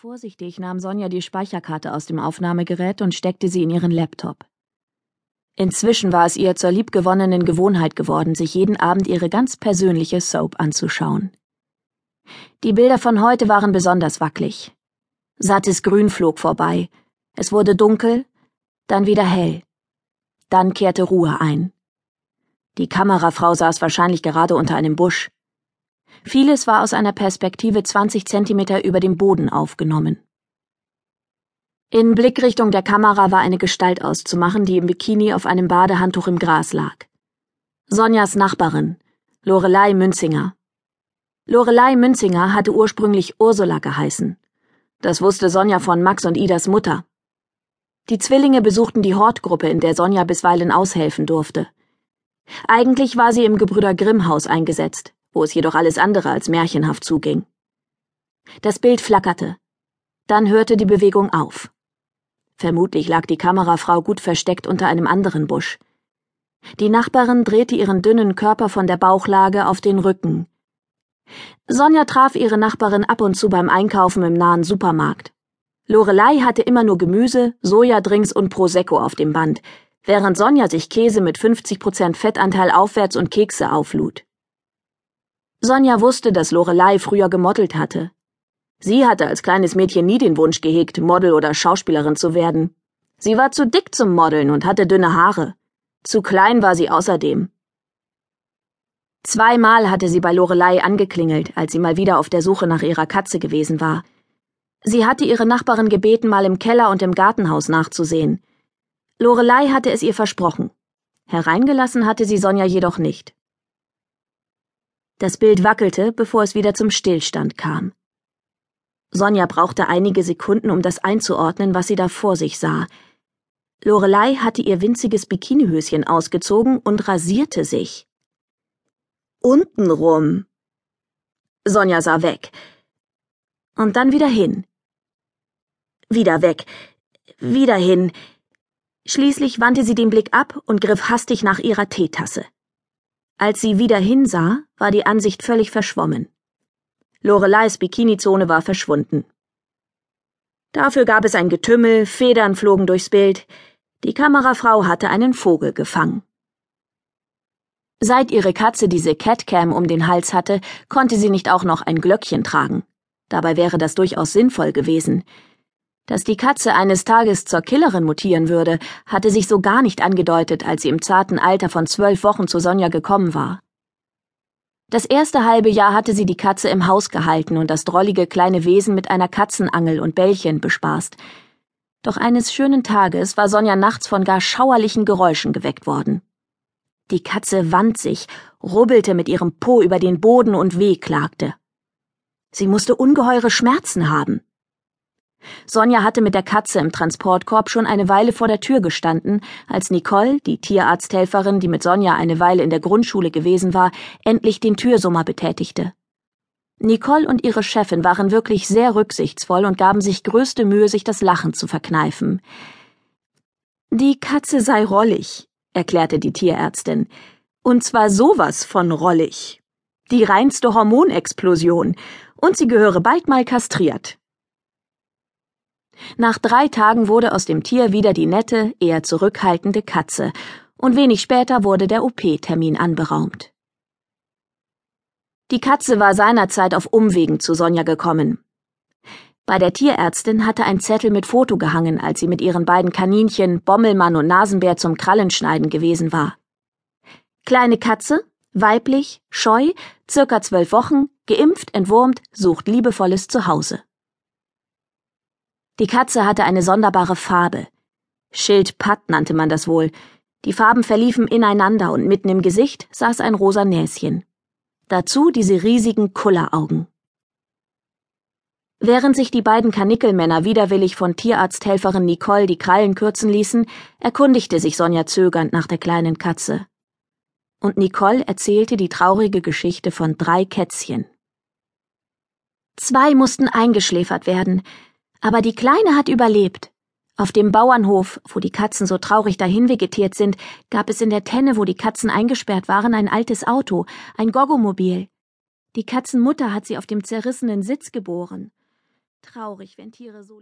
Vorsichtig nahm Sonja die Speicherkarte aus dem Aufnahmegerät und steckte sie in ihren Laptop. Inzwischen war es ihr zur liebgewonnenen Gewohnheit geworden, sich jeden Abend ihre ganz persönliche Soap anzuschauen. Die Bilder von heute waren besonders wackelig. Sattes Grün flog vorbei. Es wurde dunkel, dann wieder hell. Dann kehrte Ruhe ein. Die Kamerafrau saß wahrscheinlich gerade unter einem Busch. Vieles war aus einer Perspektive 20 Zentimeter über dem Boden aufgenommen. In Blickrichtung der Kamera war eine Gestalt auszumachen, die im Bikini auf einem Badehandtuch im Gras lag. Sonjas Nachbarin, Lorelei Münzinger. Lorelei Münzinger hatte ursprünglich Ursula geheißen. Das wusste Sonja von Max und Idas Mutter. Die Zwillinge besuchten die Hortgruppe, in der Sonja bisweilen aushelfen durfte. Eigentlich war sie im Gebrüder Grimm Haus eingesetzt, wo es jedoch alles andere als märchenhaft zuging. Das Bild flackerte. Dann hörte die Bewegung auf. Vermutlich lag die Kamerafrau gut versteckt unter einem anderen Busch. Die Nachbarin drehte ihren dünnen Körper von der Bauchlage auf den Rücken. Sonja traf ihre Nachbarin ab und zu beim Einkaufen im nahen Supermarkt. Lorelei hatte immer nur Gemüse, Sojadrinks und Prosecco auf dem Band, während Sonja sich Käse mit 50 Prozent Fettanteil aufwärts und Kekse auflud. Sonja wusste, dass Lorelei früher gemodelt hatte. Sie hatte als kleines Mädchen nie den Wunsch gehegt, Model oder Schauspielerin zu werden. Sie war zu dick zum Modeln und hatte dünne Haare. Zu klein war sie außerdem. Zweimal hatte sie bei Lorelei angeklingelt, als sie mal wieder auf der Suche nach ihrer Katze gewesen war. Sie hatte ihre Nachbarin gebeten, mal im Keller und im Gartenhaus nachzusehen. Lorelei hatte es ihr versprochen. Hereingelassen hatte sie Sonja jedoch nicht. Das Bild wackelte, bevor es wieder zum Stillstand kam. Sonja brauchte einige Sekunden, um das einzuordnen, was sie da vor sich sah. Lorelei hatte ihr winziges Bikinihöschen ausgezogen und rasierte sich. Untenrum. Sonja sah weg. Und dann wieder hin. Wieder weg. Wieder hin. Schließlich wandte sie den Blick ab und griff hastig nach ihrer Teetasse. Als sie wieder hinsah, war die Ansicht völlig verschwommen. Loreleis Bikinizone war verschwunden. Dafür gab es ein Getümmel, Federn flogen durchs Bild. Die Kamerafrau hatte einen Vogel gefangen. Seit ihre Katze diese Catcam um den Hals hatte, konnte sie nicht auch noch ein Glöckchen tragen. Dabei wäre das durchaus sinnvoll gewesen. Dass die Katze eines Tages zur Killerin mutieren würde, hatte sich so gar nicht angedeutet, als sie im zarten Alter von zwölf Wochen zu Sonja gekommen war. Das erste halbe Jahr hatte sie die Katze im Haus gehalten und das drollige kleine Wesen mit einer Katzenangel und Bällchen bespaßt. Doch eines schönen Tages war Sonja nachts von gar schauerlichen Geräuschen geweckt worden. Die Katze wand sich, rubbelte mit ihrem Po über den Boden und wehklagte. Sie musste ungeheure Schmerzen haben. Sonja hatte mit der Katze im Transportkorb schon eine Weile vor der Tür gestanden, als Nicole, die Tierarzthelferin, die mit Sonja eine Weile in der Grundschule gewesen war, endlich den Türsummer betätigte. Nicole und ihre Chefin waren wirklich sehr rücksichtsvoll und gaben sich größte Mühe, sich das Lachen zu verkneifen. Die Katze sei rollig, erklärte die Tierärztin. Und zwar sowas von rollig. Die reinste Hormonexplosion. Und sie gehöre bald mal kastriert. Nach drei Tagen wurde aus dem Tier wieder die nette, eher zurückhaltende Katze, und wenig später wurde der OP-Termin anberaumt. Die Katze war seinerzeit auf Umwegen zu Sonja gekommen. Bei der Tierärztin hatte ein Zettel mit Foto gehangen, als sie mit ihren beiden Kaninchen Bommelmann und Nasenbär zum Krallenschneiden gewesen war. Kleine Katze, weiblich, scheu, circa zwölf Wochen, geimpft, entwurmt, sucht liebevolles Zuhause. Die Katze hatte eine sonderbare Farbe. Schildpatt nannte man das wohl. Die Farben verliefen ineinander und mitten im Gesicht saß ein rosa Näschen. Dazu diese riesigen Kulleraugen. Während sich die beiden Kanickelmänner widerwillig von Tierarzthelferin Nicole die Krallen kürzen ließen, erkundigte sich Sonja zögernd nach der kleinen Katze. Und Nicole erzählte die traurige Geschichte von drei Kätzchen. Zwei mussten eingeschläfert werden, aber die Kleine hat überlebt. Auf dem Bauernhof, wo die Katzen so traurig dahin vegetiert sind, gab es in der Tenne, wo die Katzen eingesperrt waren, ein altes Auto, ein Goggomobil. Die Katzenmutter hat sie auf dem zerrissenen Sitz geboren. Traurig, wenn Tiere so